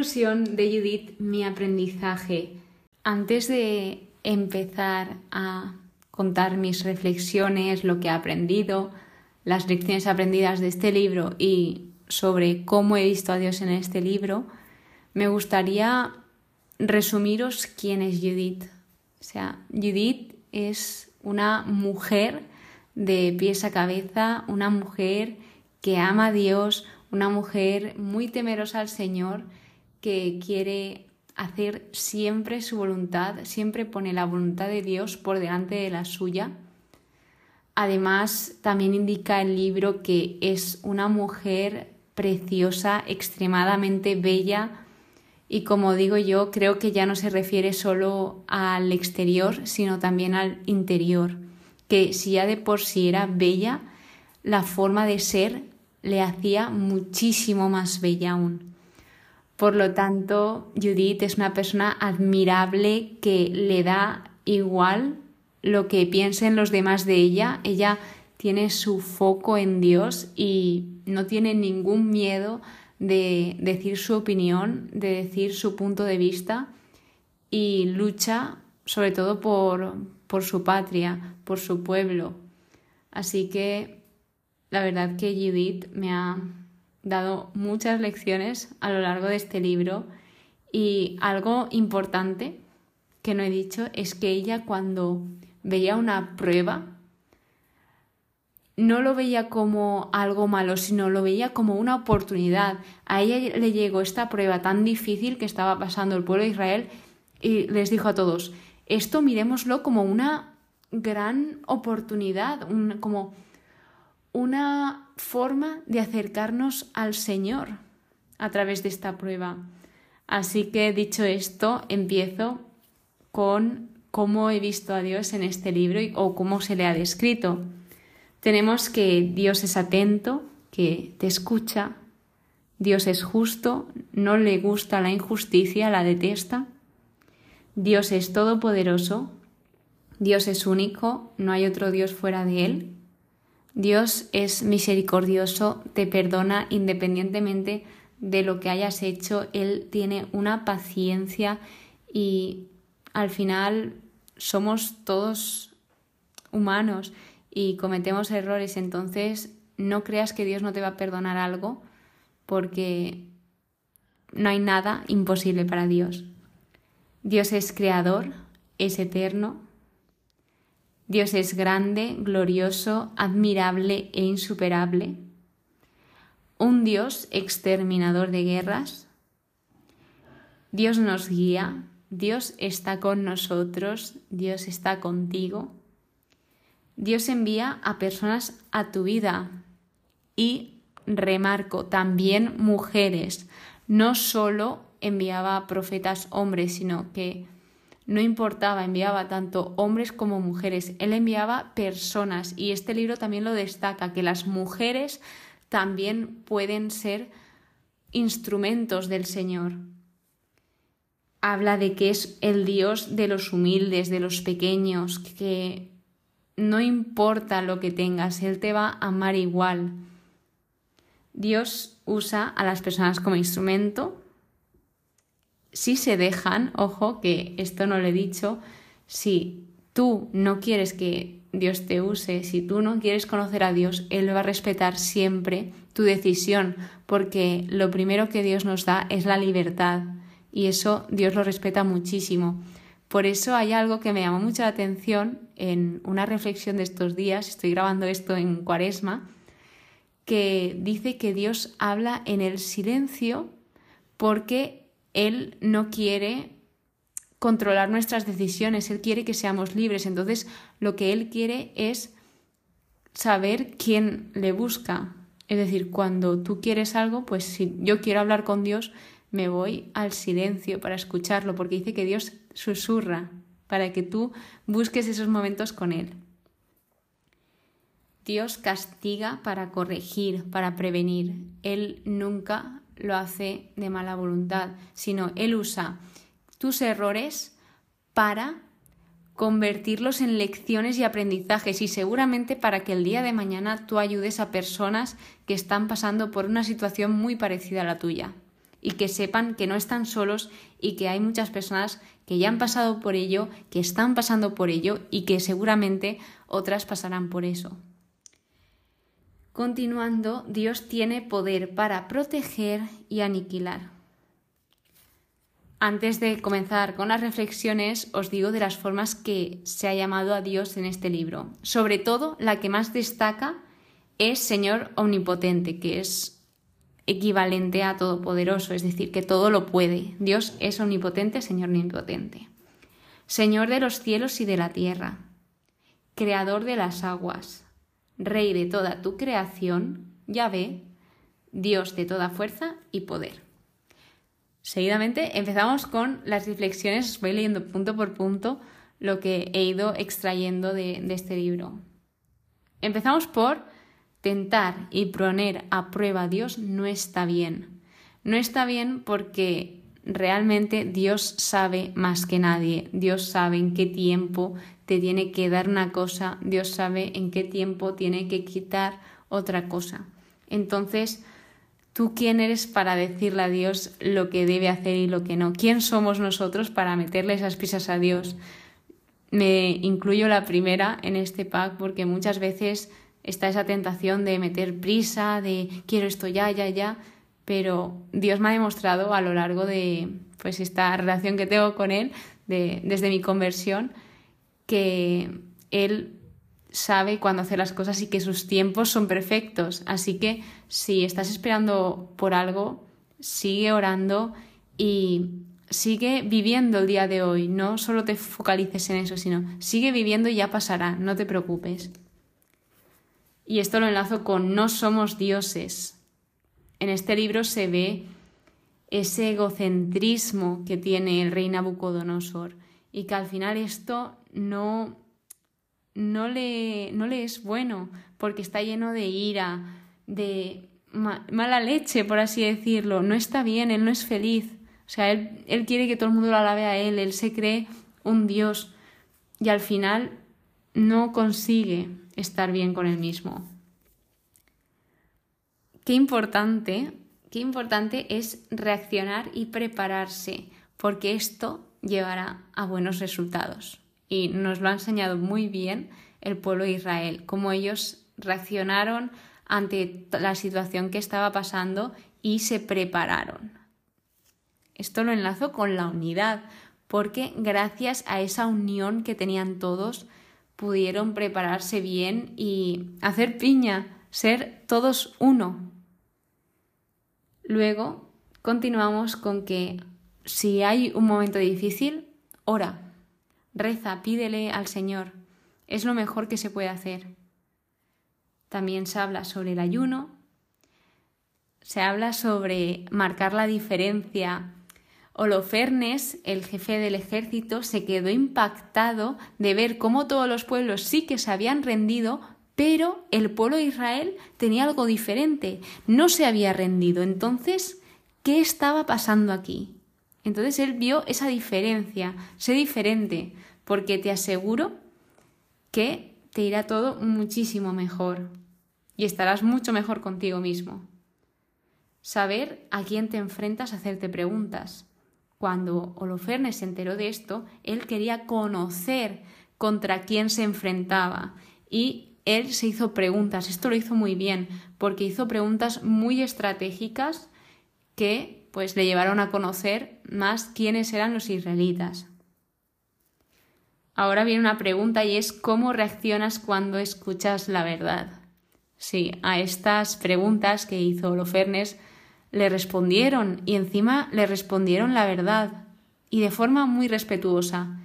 Conclusión de Judith, mi aprendizaje. Antes de empezar a contar mis reflexiones, lo que he aprendido, las lecciones aprendidas de este libro y sobre cómo he visto a Dios en este libro, me gustaría resumiros quién es Judith. O sea, Judith es una mujer de pies a cabeza, una mujer que ama a Dios, una mujer muy temerosa al Señor, que quiere hacer siempre su voluntad, siempre pone la voluntad de Dios por delante de la suya. Además, también indica el libro que es una mujer preciosa, extremadamente bella, y como digo yo, creo que ya no se refiere solo al exterior, sino también al interior, que si ya de por sí era bella, la forma de ser le hacía muchísimo más bella aún. Por lo tanto, Judith es una persona admirable que le da igual lo que piensen los demás de ella. Ella tiene su foco en Dios y no tiene ningún miedo de decir su opinión, de decir su punto de vista y lucha sobre todo por, por su patria, por su pueblo. Así que la verdad que Judith me ha dado muchas lecciones a lo largo de este libro y algo importante que no he dicho es que ella cuando veía una prueba no lo veía como algo malo, sino lo veía como una oportunidad. A ella le llegó esta prueba tan difícil que estaba pasando el pueblo de Israel y les dijo a todos, esto miremoslo como una gran oportunidad, como una forma de acercarnos al Señor a través de esta prueba. Así que dicho esto, empiezo con cómo he visto a Dios en este libro o cómo se le ha descrito. Tenemos que Dios es atento, que te escucha, Dios es justo, no le gusta la injusticia, la detesta. Dios es todopoderoso, Dios es único, no hay otro Dios fuera de Él. Dios es misericordioso, te perdona independientemente de lo que hayas hecho, Él tiene una paciencia y al final somos todos humanos y cometemos errores, entonces no creas que Dios no te va a perdonar algo porque no hay nada imposible para Dios. Dios es creador, es eterno. Dios es grande, glorioso, admirable e insuperable. Un Dios exterminador de guerras. Dios nos guía, Dios está con nosotros, Dios está contigo. Dios envía a personas a tu vida y remarco también mujeres. No solo enviaba profetas hombres, sino que no importaba, enviaba tanto hombres como mujeres. Él enviaba personas y este libro también lo destaca, que las mujeres también pueden ser instrumentos del Señor. Habla de que es el Dios de los humildes, de los pequeños, que no importa lo que tengas, Él te va a amar igual. Dios usa a las personas como instrumento. Si se dejan, ojo, que esto no lo he dicho, si tú no quieres que Dios te use, si tú no quieres conocer a Dios, Él va a respetar siempre tu decisión, porque lo primero que Dios nos da es la libertad y eso Dios lo respeta muchísimo. Por eso hay algo que me llamó mucho la atención en una reflexión de estos días, estoy grabando esto en cuaresma, que dice que Dios habla en el silencio porque Él no quiere controlar nuestras decisiones, Él quiere que seamos libres. Entonces, lo que Él quiere es saber quién le busca. Es decir, cuando tú quieres algo, pues si yo quiero hablar con Dios, me voy al silencio para escucharlo, porque dice que Dios susurra para que tú busques esos momentos con Él. Dios castiga para corregir, para prevenir. Él nunca lo hace de mala voluntad, sino Él usa tus errores para convertirlos en lecciones y aprendizajes y seguramente para que el día de mañana tú ayudes a personas que están pasando por una situación muy parecida a la tuya. y que sepan que no están solos y que hay muchas personas que ya han pasado por ello, que están pasando por ello y que seguramente otras pasarán por eso. Continuando, Dios tiene poder para proteger y aniquilar. Antes de comenzar con las reflexiones, os digo de las formas que se ha llamado a Dios en este libro. Sobre todo, la que más destaca es Señor Omnipotente, que es equivalente a todopoderoso, es decir, que todo lo puede. Dios es omnipotente, Señor omnipotente. Señor de los cielos y de la tierra, Creador de las aguas, Rey de toda tu creación, Yahvé, Dios de toda fuerza y poder. Seguidamente empezamos con las reflexiones, os voy leyendo punto por punto lo que he ido extrayendo de, este libro. Empezamos por tentar y poner a prueba a Dios no está bien. No está bien porque realmente Dios sabe más que nadie. Dios sabe en qué tiempo te tiene que dar una cosa, Dios sabe en qué tiempo tiene que quitar otra cosa. Entonces, ¿tú quién eres para decirle a Dios lo que debe hacer y lo que no? ¿Quién somos nosotros para meterle esas pisas a Dios? Me incluyo la primera en este pack porque muchas veces está esa tentación de meter prisa, de quiero esto ya, ya, ya, pero Dios me ha demostrado a lo largo de pues esta relación que tengo con Él, de, desde mi conversión, que Él sabe cuándo hacer las cosas y que sus tiempos son perfectos. Así que si estás esperando por algo, sigue orando y sigue viviendo el día de hoy. No solo te focalices en eso, sino sigue viviendo y ya pasará, no te preocupes. Y esto lo enlazo con no somos dioses. En este libro se ve ese egocentrismo que tiene el rey Nabucodonosor y que al final esto no, no, le, no le es bueno porque está lleno de ira, de mala leche, por así decirlo. No está bien, él no es feliz. O sea, él, él quiere que todo el mundo lo alabe a él, él se cree un dios y al final no consigue estar bien con él mismo. Qué importante, qué importante es reaccionar y prepararse, porque esto llevará a buenos resultados. Y nos lo ha enseñado muy bien el pueblo de Israel, cómo ellos reaccionaron ante la situación que estaba pasando y se prepararon. Esto lo enlazo con la unidad, porque gracias a esa unión que tenían todos, pudieron prepararse bien y hacer piña, ser todos uno. Luego continuamos con que si hay un momento difícil, ora, reza, pídele al Señor. Es lo mejor que se puede hacer. También se habla sobre el ayuno, se habla sobre marcar la diferencia Holofernes, el jefe del ejército, se quedó impactado de ver cómo todos los pueblos sí que se habían rendido, pero el pueblo de Israel tenía algo diferente, no se había rendido. Entonces, ¿qué estaba pasando aquí? Entonces él vio esa diferencia, sé diferente, porque te aseguro que te irá todo muchísimo mejor y estarás mucho mejor contigo mismo. Saber a quién te enfrentas hacerte preguntas. Cuando Holofernes se enteró de esto, él quería conocer contra quién se enfrentaba y él se hizo preguntas. Esto lo hizo muy bien porque hizo preguntas muy estratégicas que pues le llevaron a conocer más quiénes eran los israelitas. Ahora viene una pregunta y es ¿cómo reaccionas cuando escuchas la verdad? Sí, a estas preguntas que hizo Holofernes le respondieron y encima le respondieron la verdad y de forma muy respetuosa,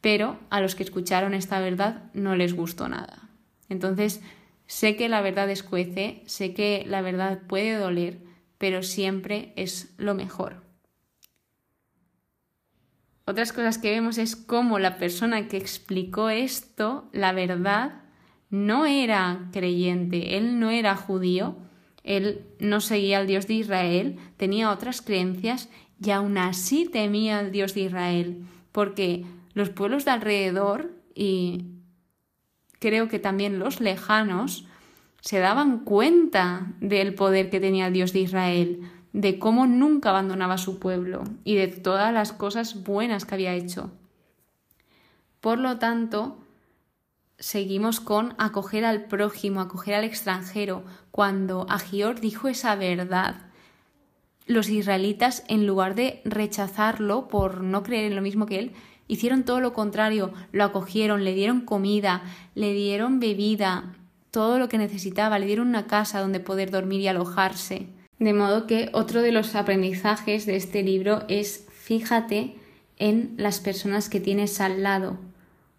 pero a los que escucharon esta verdad no les gustó nada. Entonces, sé que la verdad escuece, sé que la verdad puede doler, pero siempre es lo mejor. Otras cosas que vemos es cómo la persona que explicó esto, la verdad, no era creyente, él no era judío, él no seguía al Dios de Israel, tenía otras creencias y aún así temía al Dios de Israel, porque los pueblos de alrededor y creo que también los lejanos se daban cuenta del poder que tenía el Dios de Israel, de cómo nunca abandonaba su pueblo y de todas las cosas buenas que había hecho. Por lo tanto, seguimos con acoger al prójimo, acoger al extranjero. Cuando Agior dijo esa verdad, los israelitas, en lugar de rechazarlo por no creer en lo mismo que él, hicieron todo lo contrario, lo acogieron, le dieron comida, le dieron bebida, todo lo que necesitaba, le dieron una casa donde poder dormir y alojarse. De modo que otro de los aprendizajes de este libro es fíjate en las personas que tienes al lado,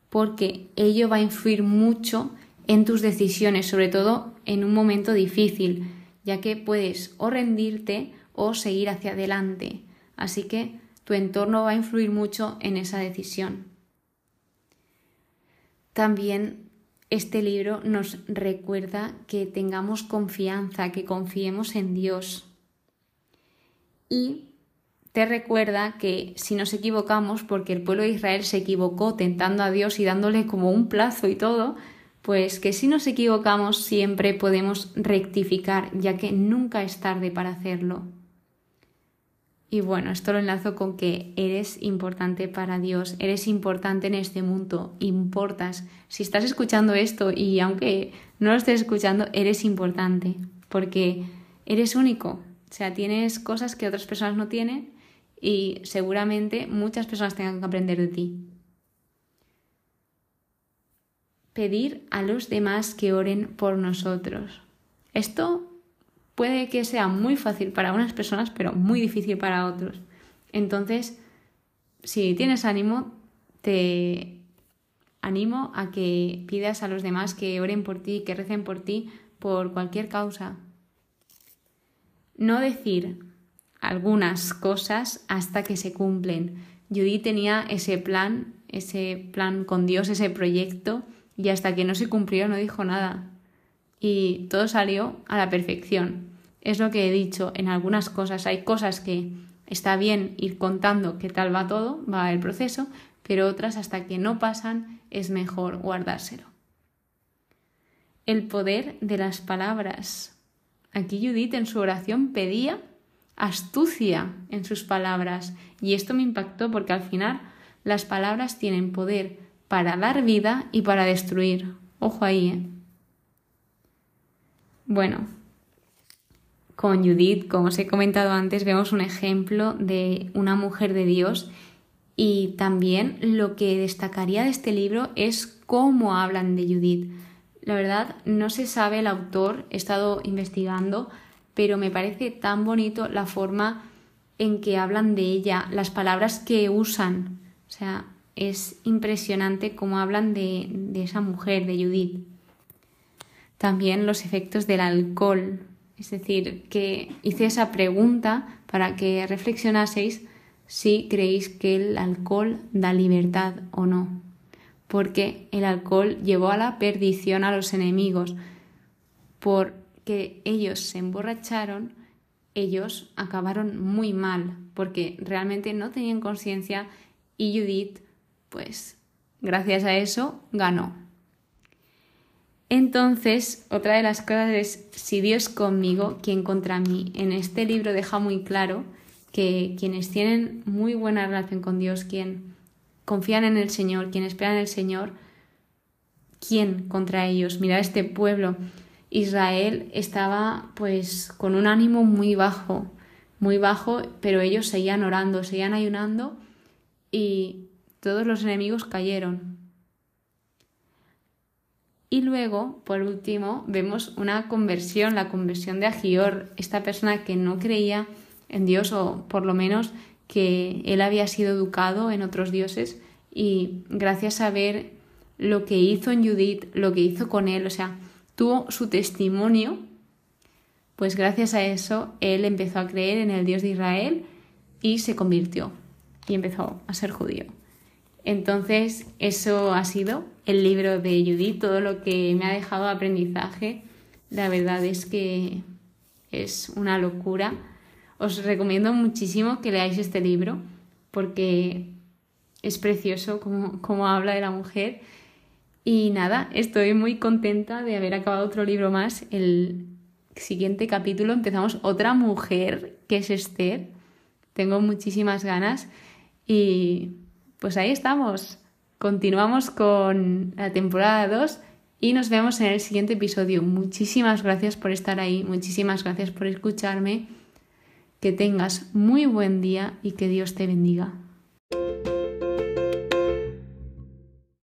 porque ello va a influir mucho en tus decisiones, sobre todo en un momento difícil, ya que puedes o rendirte o seguir hacia adelante. Así que tu entorno va a influir mucho en esa decisión. También este libro nos recuerda que tengamos confianza, que confiemos en Dios. Y te recuerda que si nos equivocamos, porque el pueblo de Israel se equivocó tentando a Dios y dándole como un plazo y todo, pues que si nos equivocamos siempre podemos rectificar, ya que nunca es tarde para hacerlo. Y bueno, esto lo enlazo con que eres importante para Dios, eres importante en este mundo, importas. Si estás escuchando esto y aunque no lo estés escuchando, eres importante, porque eres único. O sea, tienes cosas que otras personas no tienen y seguramente muchas personas tengan que aprender de ti. Pedir a los demás que oren por nosotros. Esto puede que sea muy fácil para unas personas, pero muy difícil para otros. Entonces, si tienes ánimo, te animo a que pidas a los demás que oren por ti, que recen por ti, por cualquier causa. No decir algunas cosas hasta que se cumplen. Judy tenía ese plan, ese plan con Dios, ese proyecto, y hasta que no se cumplió no dijo nada y todo salió a la perfección. Es lo que he dicho en algunas cosas. Hay cosas que está bien ir contando qué tal va todo, va el proceso, pero otras hasta que no pasan es mejor guardárselo. El poder de las palabras. Aquí Judith en su oración pedía astucia en sus palabras y esto me impactó porque al final las palabras tienen poder para dar vida y para destruir. Ojo ahí, ¿eh? Bueno, con Judith, como os he comentado antes, vemos un ejemplo de una mujer de Dios y también lo que destacaría de este libro es cómo hablan de Judith. La verdad, no se sabe el autor, he estado investigando, pero me parece tan bonito la forma en que hablan de ella, las palabras que usan. O sea, es impresionante cómo hablan de, de esa mujer, de Judith. También los efectos del alcohol. Es decir, que hice esa pregunta para que reflexionaseis si creéis que el alcohol da libertad o no. Porque el alcohol llevó a la perdición a los enemigos. Porque ellos se emborracharon, ellos acabaron muy mal, porque realmente no tenían conciencia y Judith, pues, gracias a eso, ganó. Entonces, otra de las cosas es, si Dios conmigo, ¿quién contra mí? En este libro deja muy claro que quienes tienen muy buena relación con Dios, quien confían en el Señor, quien esperan en el Señor, ¿quién contra ellos? Mira este pueblo. Israel estaba pues con un ánimo muy bajo, muy bajo, pero ellos seguían orando, seguían ayunando y todos los enemigos cayeron. Y luego, por último, vemos una conversión, la conversión de Agior, esta persona que no creía en Dios o por lo menos que él había sido educado en otros dioses y gracias a ver lo que hizo en Judith, lo que hizo con él, o sea, tuvo su testimonio, pues gracias a eso él empezó a creer en el Dios de Israel y se convirtió y empezó a ser judío. Entonces, eso ha sido el libro de Judith, todo lo que me ha dejado aprendizaje. La verdad es que es una locura. Os recomiendo muchísimo que leáis este libro porque es precioso como, habla de la mujer. Y nada, estoy muy contenta de haber acabado otro libro más, el siguiente capítulo empezamos otra mujer que es Esther. Tengo muchísimas ganas y pues ahí estamos. Continuamos con la temporada 2 y nos vemos en el siguiente episodio. Muchísimas gracias por estar ahí, muchísimas gracias por escucharme. Que tengas muy buen día y que Dios te bendiga.